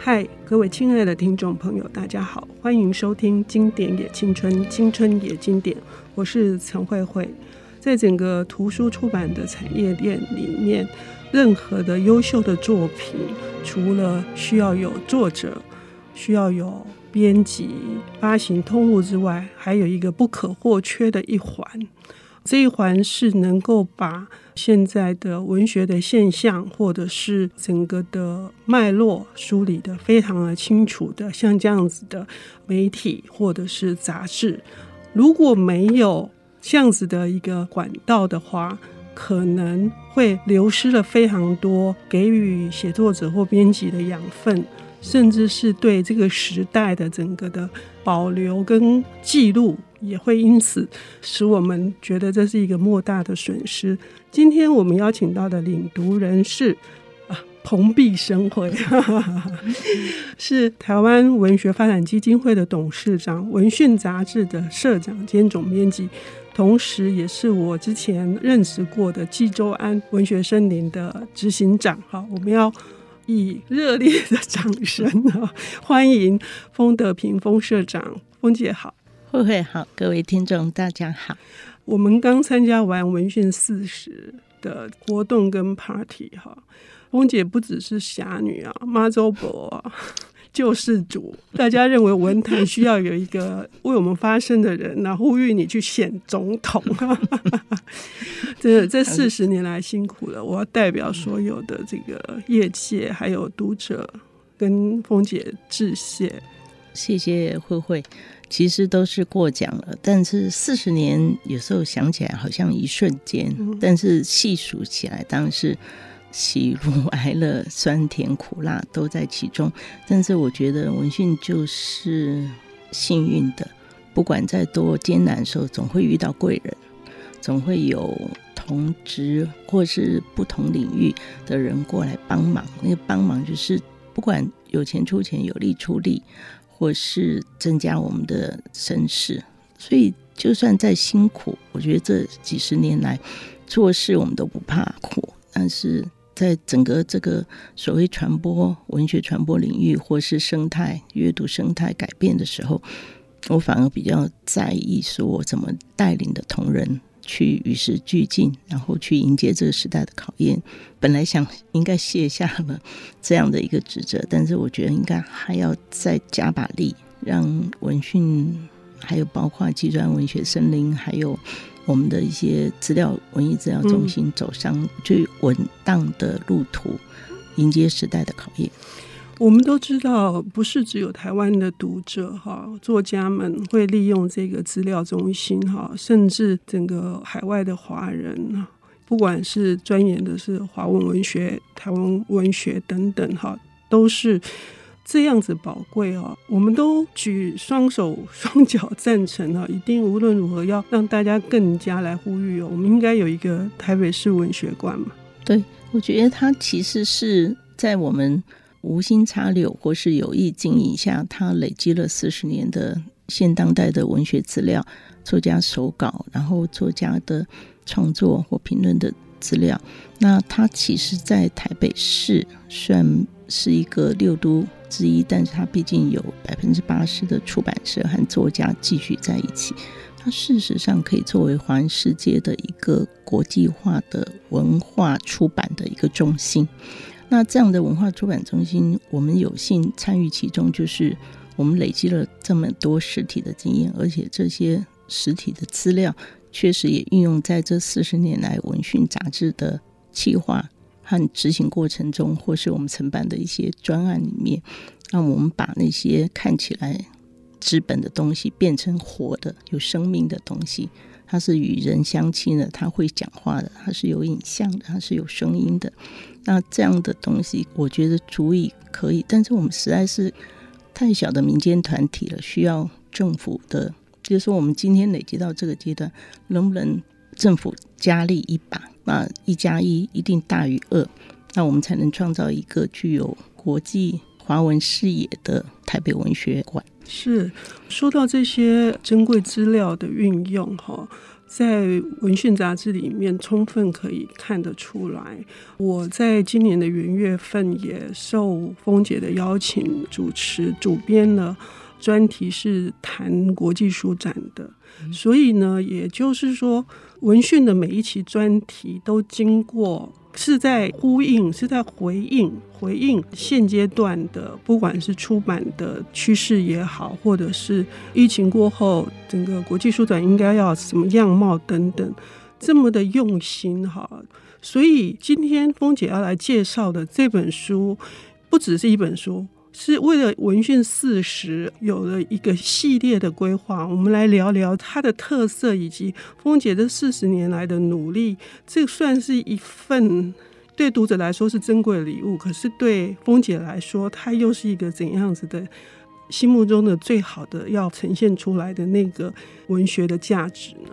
嗨，各位亲爱的听众朋友，大家好，欢迎收听《经典也青春，青春也经典》，我是陈慧慧。在整个图书出版的产业链里面，任何的优秀的作品，除了需要有作者，需要有编辑、发行通路之外，还有一个不可或缺的一环。这一环是能够把现在的文学的现象，或者是整个的脉络梳理得非常的清楚的，像这样子的媒体或者是杂志，如果没有这样子的一个管道的话，可能会流失了非常多给予写作者或编辑的养分。甚至是对这个时代的整个的保留跟记录，也会因此使我们觉得这是一个莫大的损失。今天我们邀请到的领读人是啊，蓬荜生辉，是台湾文学发展基金会的董事长，文讯杂志的社长兼总编辑，同时也是我之前任职过的济州安文学森林的执行长。好，我们要。以热烈的掌声啊，欢迎封德平封社长，封姐好，慧慧好，各位听众大家好。我们刚参加完文讯四十的活动跟 party 哈，封姐不只是侠女啊，妈祖婆啊。救世主，大家认为文坛需要有一个 为我们发声的人，那呼吁你去选总统。这这四十年来辛苦了，我要代表所有的这个业界还有读者，跟封姐致谢。谢谢慧慧，其实都是过奖了，但是四十年有时候想起来好像一瞬间，但是细数起来，当然是。喜怒哀乐、酸甜苦辣都在其中，但是我觉得文讯就是幸运的，不管再多艰难的时候，总会遇到贵人，总会有同职或是不同领域的人过来帮忙。那个帮忙就是不管有钱出钱，有力出力，或是增加我们的声势。所以就算再辛苦，我觉得这几十年来做事我们都不怕苦，但是。在整个这个所谓传播文学传播领域，或是生态阅读生态改变的时候，我反而比较在意，说我怎么带领的同仁去与时俱进，然后去迎接这个时代的考验。本来想应该卸下了这样的一个职责，但是我觉得应该还要再加把力，让文讯还有包括纪州庵文学森林还有。我们的一些资料文艺资料中心走上最稳当的路途，迎接时代的考验。我们都知道，不是只有台湾的读者哈，作家们会利用这个资料中心哈，甚至整个海外的华人，不管是钻研的是华文文学、台湾文学等等哈，都是。这样子宝贵哦，我们都举双手双脚赞成啊！一定无论如何要让大家更加来呼吁哦。我们应该有一个台北市文学馆嘛？对，我觉得它其实是在我们无心插柳或是有意经营下，它累积了四十年的现当代的文学资料、作家手稿，然后作家的创作或评论的资料。那它其实，在台北市算是一个六都。之一，但是它毕竟有百分之八十的出版社和作家继续在一起，它事实上可以作为华人世界的一个国际化的文化出版的一个中心。那这样的文化出版中心，我们有幸参与其中，就是我们累积了这么多实体的经验，而且这些实体的资料确实也运用在这四十年来文讯杂志的企划。和执行过程中，或是我们承办的一些专案里面，让我们把那些看起来纸本的东西变成活的、有生命的东西。它是与人相亲的，它会讲话的，它是有影像的，它是有声音的。那这样的东西，我觉得足以可以。但是我们实在是太小的民间团体了，需要政府的。就是说，我们今天累积到这个阶段，能不能政府加力一把？那一加一一定大于二，那我们才能创造一个具有国际华文视野的台北文学馆。是说到这些珍贵资料的运用哈，在文讯杂志里面充分可以看得出来。我在今年的元月份也受蜂姐的邀请主持主编了专题，是谈国际书展的。所以呢，也就是说，文讯的每一期专题都经过。是在呼应，是在回应，回应现阶段的，不管是出版的趋势也好，或者是疫情过后整个国际书展应该要什么样貌等等，这么的用心哈。所以今天峰姐要来介绍的这本书，不只是一本书。是为了文讯四十有了一个系列的规划，我们来聊聊它的特色以及风姐这四十年来的努力。这算是一份对读者来说是珍贵的礼物，可是对风姐来说，它又是一个怎样子的心目中的最好的要呈现出来的那个文学的价值呢？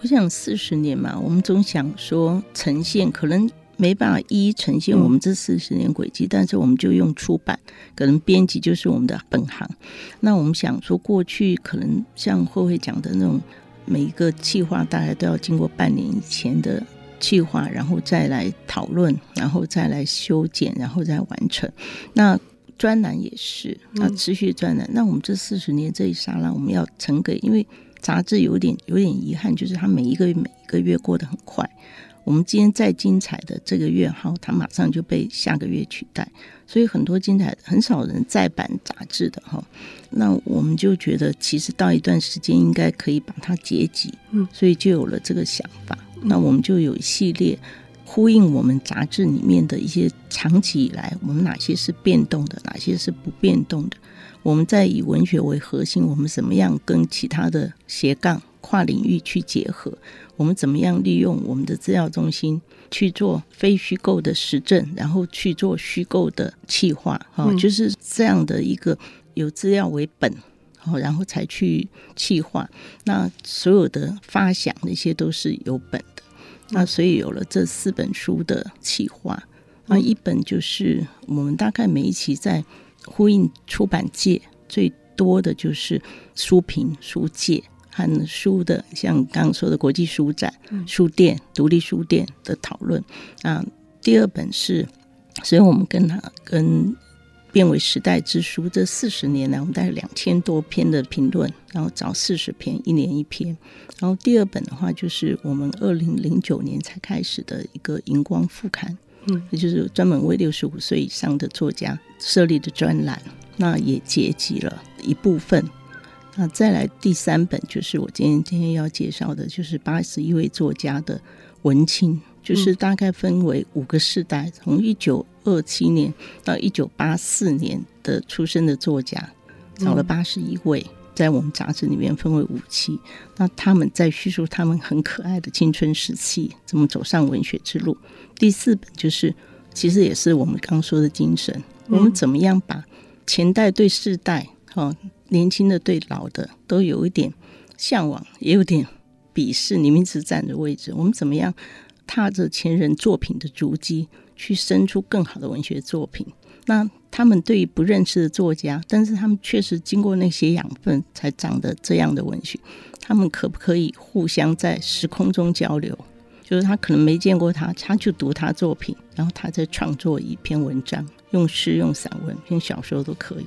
我想四十年嘛，我们总想说呈现可能。没办法一一呈现我们这四十年轨迹，但是我们就用出版，可能编辑就是我们的本行。那我们想说，过去可能像慧慧讲的那种，每一个计划大概都要经过半年以前的计划，然后再来讨论，然后再来修剪，然后再完成。那专栏也是，那持续专栏。那我们这四十年这一刹那，我们要呈给，因为杂志有点有点遗憾，就是它每一个月每一个月过得很快。我们今天再精彩的这个月号，它马上就被下个月取代，所以很多精彩的很少人再版杂志的哈。那我们就觉得，其实到一段时间应该可以把它结集，嗯，所以就有了这个想法。那我们就有一系列呼应我们杂志里面的一些长期以来，我们哪些是变动的，哪些是不变动的。我们在以文学为核心，我们怎么样跟其他的斜杠跨领域去结合？我们怎么样利用我们的资料中心去做非虚构的实证，然后去做虚构的企划？哈，就是这样的一个有资料为本，然后才去企划。那所有的发想那些都是有本的。那所以有了这四本书的企划，那一本就是我们大概每一期在呼应出版界最多的就是书评书界。看书的，像刚刚说的国际书展、书店、独立书店的讨论啊。第二本是，所以我们跟他跟变为时代之书这四十年来，我们大概两千多篇的评论，然后找四十篇，一年一篇。然后第二本的话，就是我们二零零九年才开始的一个荧光副刊，嗯，也就是专门为六十五岁以上的作家设立的专栏，那也结集了一部分。那再来第三本就是我今天今天要介绍的，就是八十一位作家的文青，就是大概分为五个世代，从一九二七年到一九八四年的出生的作家，找了八十一位，在我们杂志里面分为五期。那他们在叙述他们很可爱的青春时期，怎么走上文学之路。第四本就是，其实也是我们刚说的精神，我们怎么样把前代对世代，哈。年轻的对老的都有一点向往，也有点鄙视。你们只站的位置，我们怎么样踏着前人作品的足迹，去生出更好的文学作品？那他们对于不认识的作家，但是他们确实经过那些养分，才长得这样的文学。他们可不可以互相在时空中交流？就是他可能没见过他，他就读他作品，然后他再创作一篇文章，用诗、用散文、用小说都可以。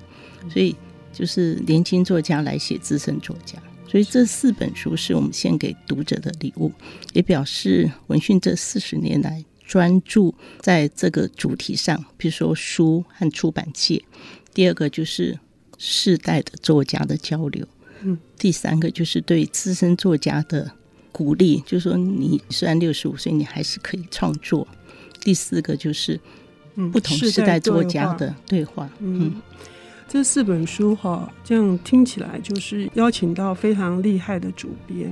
所以。就是年轻作家来写资深作家，所以这四本书是我们献给读者的礼物，也表示文讯这四十年来专注在这个主题上，比如说书和出版界。第二个就是世代的作家的交流，嗯，第三个就是对资深作家的鼓励，就是说你虽然六十五岁，你还是可以创作。第四个就是不同世代作家的对话，嗯。嗯这四本书哈，这样听起来就是邀请到非常厉害的主编，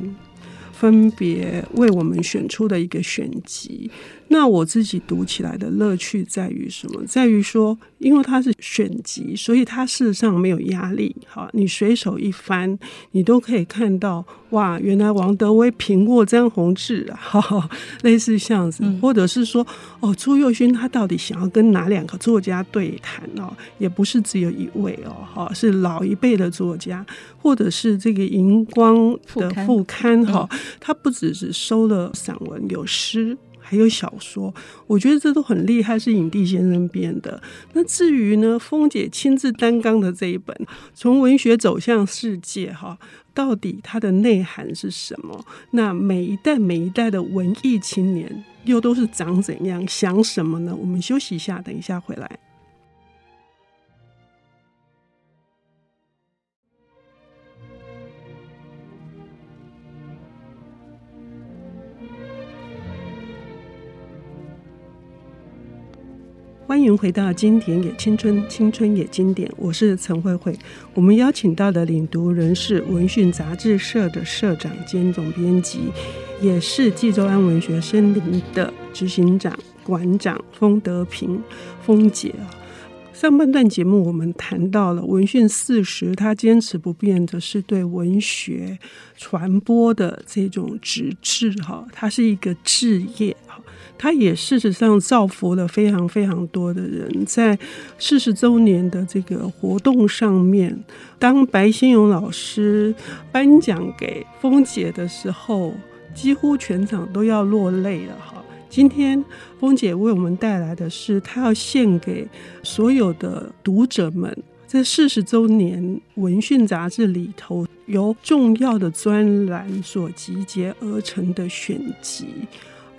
分别为我们选出的一个选集。那我自己读起来的乐趣在于什么？在于说，因为它是选集，所以它事实上没有压力。好，你随手一翻，你都可以看到，哇，原来王德威评过张宏志啊，哈哈，类似这样子，或者是说，哦，朱佑勋他到底想要跟哪两个作家对谈哦？也不是只有一位哦，哈，是老一辈的作家，或者是这个荧光的副刊哈，他不只是收了散文，有诗。还有小说，我觉得这都很厉害，是影帝先生编的。那至于呢，风姐亲自担纲的这一本《从文学走向世界》哈，到底它的内涵是什么？那每一代每一代的文艺青年又都是长怎样，想什么呢？我们休息一下，等一下回来。欢迎回到《经典也青春，青春也经典》，我是陈慧慧。我们邀请到的领读人是文讯杂志社的社长兼总编辑，也是济州湾文学森林的执行长馆长封德平，封姐。上半段节目我们谈到了文讯四十，他坚持不变的是对文学传播的这种执志哈，它是一个志业。他也事实上造福了非常非常多的人，在四十周年的这个活动上面，当白先勇老师颁奖给封姐的时候，几乎全场都要落泪了哈。今天封姐为我们带来的是，她要献给所有的读者们，在四十周年文讯杂志里头由重要的专栏所集结而成的选集。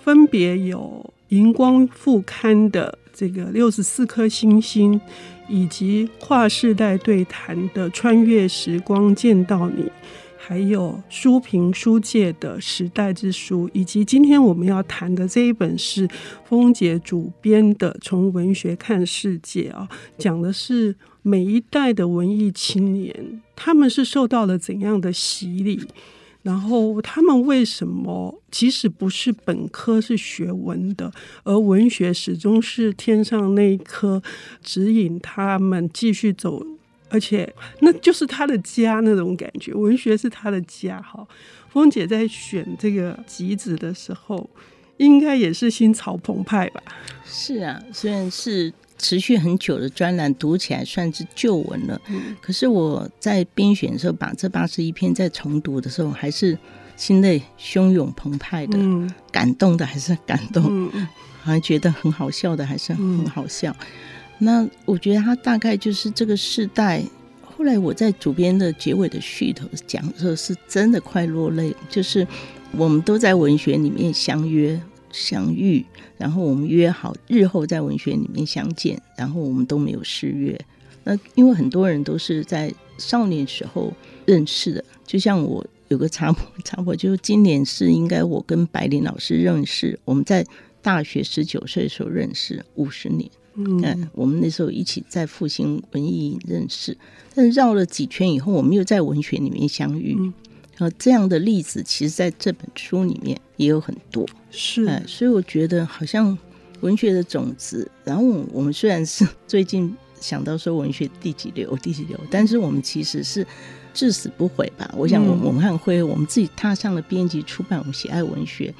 分别有荧光副刊的这个六十四颗星星，以及跨世代对谈的穿越时光见到你，还有书评书界的时代之书，以及今天我们要谈的这一本是风姐主编的《从文学看世界》啊，讲的是每一代的文艺青年，他们是受到了怎样的洗礼。然后他们为什么即使不是本科是学文的，而文学始终是天上那一颗指引他们继续走，而且那就是他的家那种感觉，文学是他的家。哈，峰姐在选这个集子的时候，应该也是心潮澎湃吧？是啊，虽然是。持续很久的专栏读起来算是旧文了，嗯，可是我在编选的时候，把这八十一篇再重读的时候，还是心内汹涌澎湃的，嗯，感动的还是感动，嗯，好像觉得很好笑的还是很好笑。那我觉得他大概就是这个世代。后来我在主编的结尾的序头讲的，是真的快落泪，就是我们都在文学里面相约。相遇，然后我们约好日后在文学里面相见，然后我们都没有失约。那因为很多人都是在少年时候认识的，就像我有个插播，插播就是今年是应该我跟白灵老师认识，我们在大学十九岁的时候认识五十年，嗯，我们那时候一起在复兴文艺认识，但是绕了几圈以后，我们又在文学里面相遇。嗯。呃，这样的例子，其实在这本书里面也有很多，是，呃，所以我觉得好像文学的种子。然后我们虽然是最近想到说文学第几流，第几流，但是我们其实是至死不悔吧。我想，我我们汉辉，我们自己踏上了编辑出版，我们喜爱文学，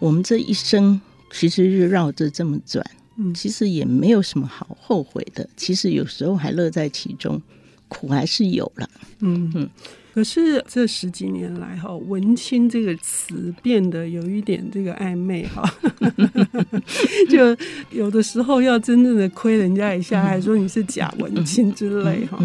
我们这一生其实是绕着这么转，嗯，其实也没有什么好后悔的。其实有时候还乐在其中，苦还是有了，嗯嗯。可是这十几年来，哈，文青这个词变得有一点这个暧昧，哈，就有的时候要真正的亏人家一下，还说你是假文青之类，哈。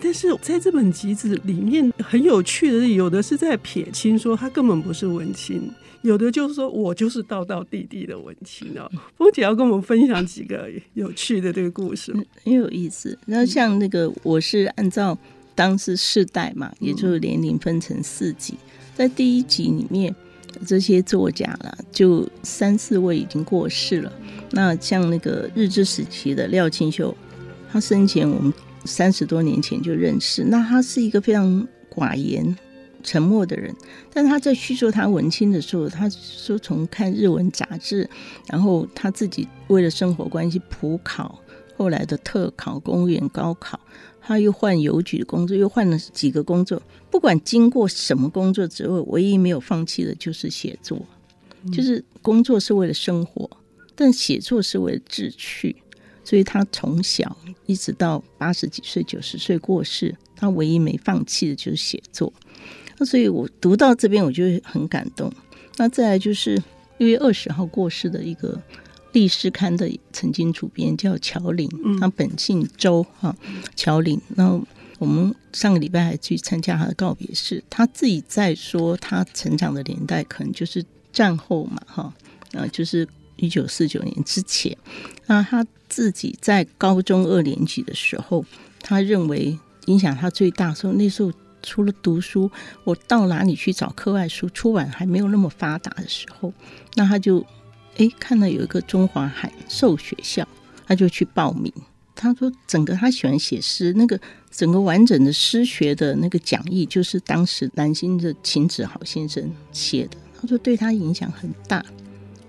但是在这本集子里面，很有趣的是，有的是在撇清说他根本不是文青，有的就是说我就是道道地地的文青哦。封姐要跟我们分享几个有趣的这个故事，很有意思。那像那个，我是按照。当时世代嘛，也就是年龄分成四级，在第一集里面，这些作家了，就三四位已经过世了。那像那个日治时期的廖清秀，他生前我们三十多年前就认识。那他是一个非常寡言、沉默的人，但他在叙述他文青的时候，他说从看日文杂志，然后他自己为了生活关系普考，后来的特考、公务员高考。他又换邮局的工作，又换了几个工作。不管经过什么工作职位，唯一没有放弃的就是写作。就是工作是为了生活，但写作是为了志趣。所以他从小一直到八十几岁、九十岁过世，他唯一没放弃的就是写作。那所以我读到这边，我就很感动。那再来就是六月二十号过世的一个《历史刊》的曾经主编叫乔林，他本姓周哈，乔林。然后我们上个礼拜还去参加他的告别式，他自己在说他成长的年代可能就是战后嘛哈，呃，就是一九四九年之前。那他自己在高中二年级的时候，他认为影响他最大的时候，那时候除了读书，我到哪里去找课外书？出版还没有那么发达的时候，那他就哎看到有一个中华函授学校，他就去报名。他说，整个他喜欢写诗，那个整个完整的诗学的那个讲义，就是当时南京的秦子豪先生写的。他说对他影响很大。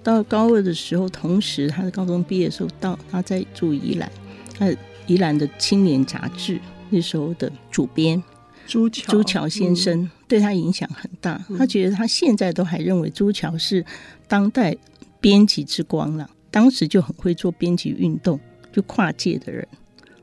到高二的时候，同时他的高中毕业的时候，到他在住宜兰，他宜兰的青年杂志那时候的主编朱桥朱桥先生对他影响很大。他觉得他现在都还认为朱桥是当代编辑之光了。当时就很会做编辑运动，就跨界的人，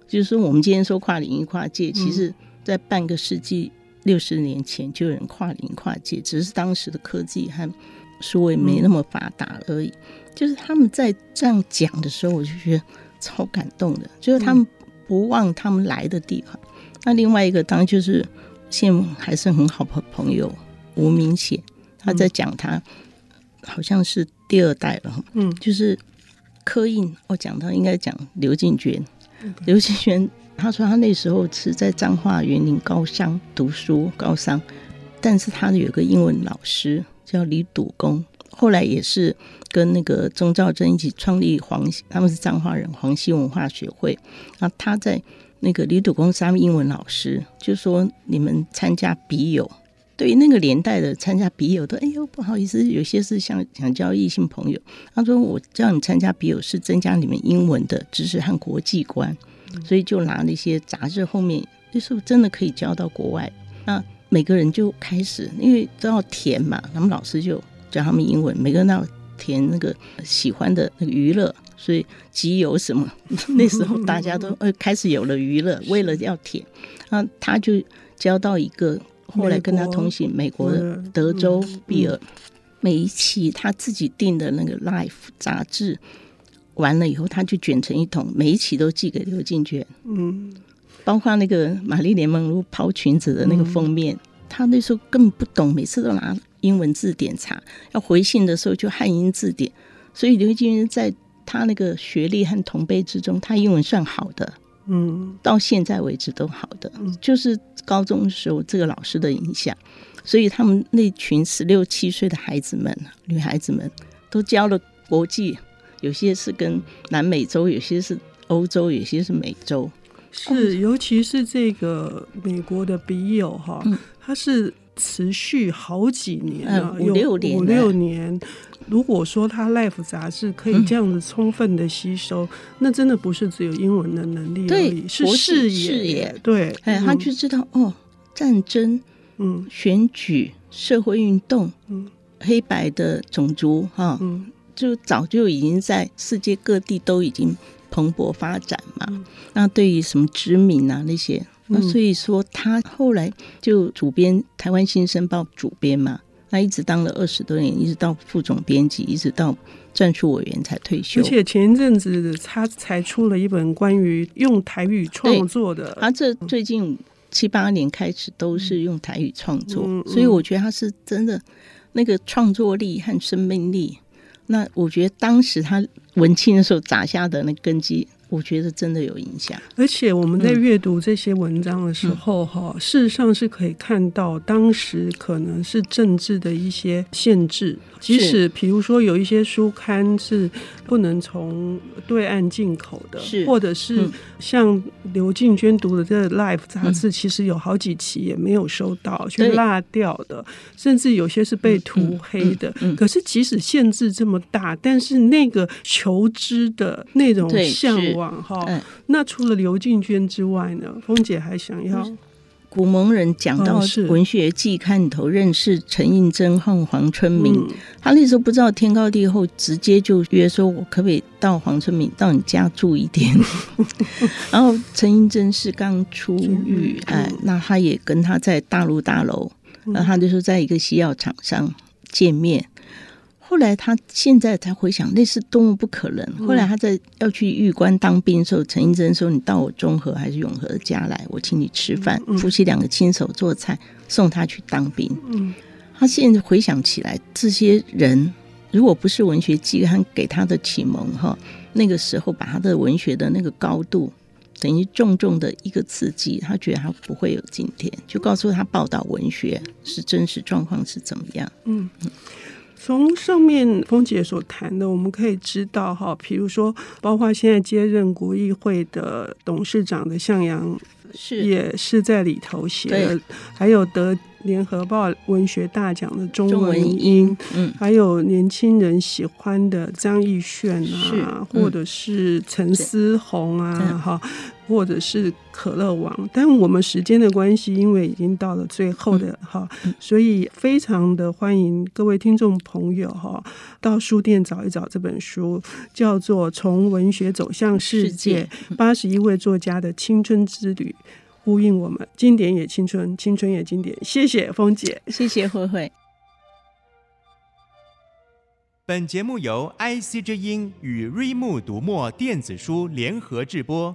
就是说我们今天说跨领域跨界，其实在半个世纪六十年前就有人跨领域跨界，只是当时的科技和。书位没那么发达而已，就是他们在这样讲的时候，我就觉得超感动的。就是他们不忘他们来的地方。那另外一个当然就是现在还是很好的朋友吴明显，他在讲他好像是第二代了，嗯，就是刻印。我讲到应该讲刘静娟，刘静娟他说他那时候是在彰化园林高商读书，高商，但是他有个英文老师。叫李笃公，后来也是跟那个钟兆珍一起创立黄，他们是彰化人，黄溪文化学会。那，他在那个李土公是他们英文老师，就说你们参加笔友，对于那个年代的参加笔友都，哎呦不好意思，有些是想想交异性朋友。他说我叫你参加笔友是增加你们英文的知识和国际观，所以就拿那些杂志后面，就是真的可以交到国外。那每个人就开始，因为都要填嘛，他们老师就教他们英文，每个人都要填那个喜欢的那个娱乐，所以集邮什么，那时候大家都 呃开始有了娱乐，为了要填，啊，他就交到一个后来跟他同行美国的德州比尔，每一期他自己订的那个 Life 杂志完了以后，他就卷成一桶，每一期都寄给刘进娟，嗯。包括那个玛丽莲梦露抛裙子的那个封面，嗯、他那时候根本不懂，每次都拿英文字典查，要回信的时候就汉英字典。所以刘进娟在他那个学历和同辈之中，他英文算好的，嗯，到现在为止都好的，嗯、就是高中的时候这个老师的影响，所以他们那群十六七岁的孩子们，女孩子们都教了国际，有些是跟南美洲，有些是欧洲，有些是美洲。是，尤其是这个美国的笔友哈，他是持续好几年了，五六年，五六年。如果说他《Life》杂志可以这样子充分的吸收，那真的不是只有英文的能力而已，是视野。对，哎，他就知道哦，战争，嗯，选举，社会运动，嗯，黑白的种族哈，嗯，就早就已经在世界各地都已经。蓬勃发展嘛，嗯、那对于什么殖民啊那些，那所以说他后来就主编《台湾新生报》主编嘛，那一直当了二十多年，一直到副总编辑，一直到战术委员才退休。而且前一阵子他才出了一本关于用台语创作的，他这最近七八年开始都是用台语创作，所以我觉得他是真的那个创作力和生命力。那我觉得当时他文青的时候砸下的那根基。我觉得真的有影响，而且我们在阅读这些文章的时候，哈、嗯，事实上是可以看到当时可能是政治的一些限制，即使比如说有一些书刊是不能从对岸进口的，是，或者是像刘静娟读的这个《Life》杂志，其实有好几期也没有收到，去落掉的，甚至有些是被涂黑的。可是即使限制这么大，但是那个求知的那种向往。哈，嗯、那除了刘进娟之外呢？凤姐还想要古蒙人讲到文学季刊里头认识陈映真和黄春明，嗯、他那时候不知道天高地厚，直接就约说：“我可不可以到黄春明到你家住一天？” 然后陈映真是刚出狱，哎，那他也跟他在大陆大楼然后他就说在一个西药厂商见面。后来他现在才回想，那是多么不可能。后来他在要去玉关当兵的时候，陈英珍说：“你到我中和还是永和的家来，我请你吃饭，夫妻两个亲手做菜送他去当兵。”嗯，他现在回想起来，这些人如果不是文学季刊给他的启蒙哈，那个时候把他的文学的那个高度等于重重的一个刺激，他觉得他不会有今天。就告诉他报道文学是真实状况是怎么样。嗯。从上面峰姐所谈的，我们可以知道哈，比如说，包括现在接任国议会的董事长的向阳，是。也是在里头写的，还有得联合报文学大奖的钟文英，嗯，还有年轻人喜欢的张艺炫啊，或者是陈思宏啊，哈。或者是可乐王，但我们时间的关系，因为已经到了最后的哈，嗯、所以非常的欢迎各位听众朋友哈，到书店找一找这本书，叫做《从文学走向世界：八十一位作家的青春之旅》，呼应我们。经典也青春，青春也经典。谢谢峰姐，谢谢慧慧。本节目由 IC 之音与瑞木读墨电子书联合制播。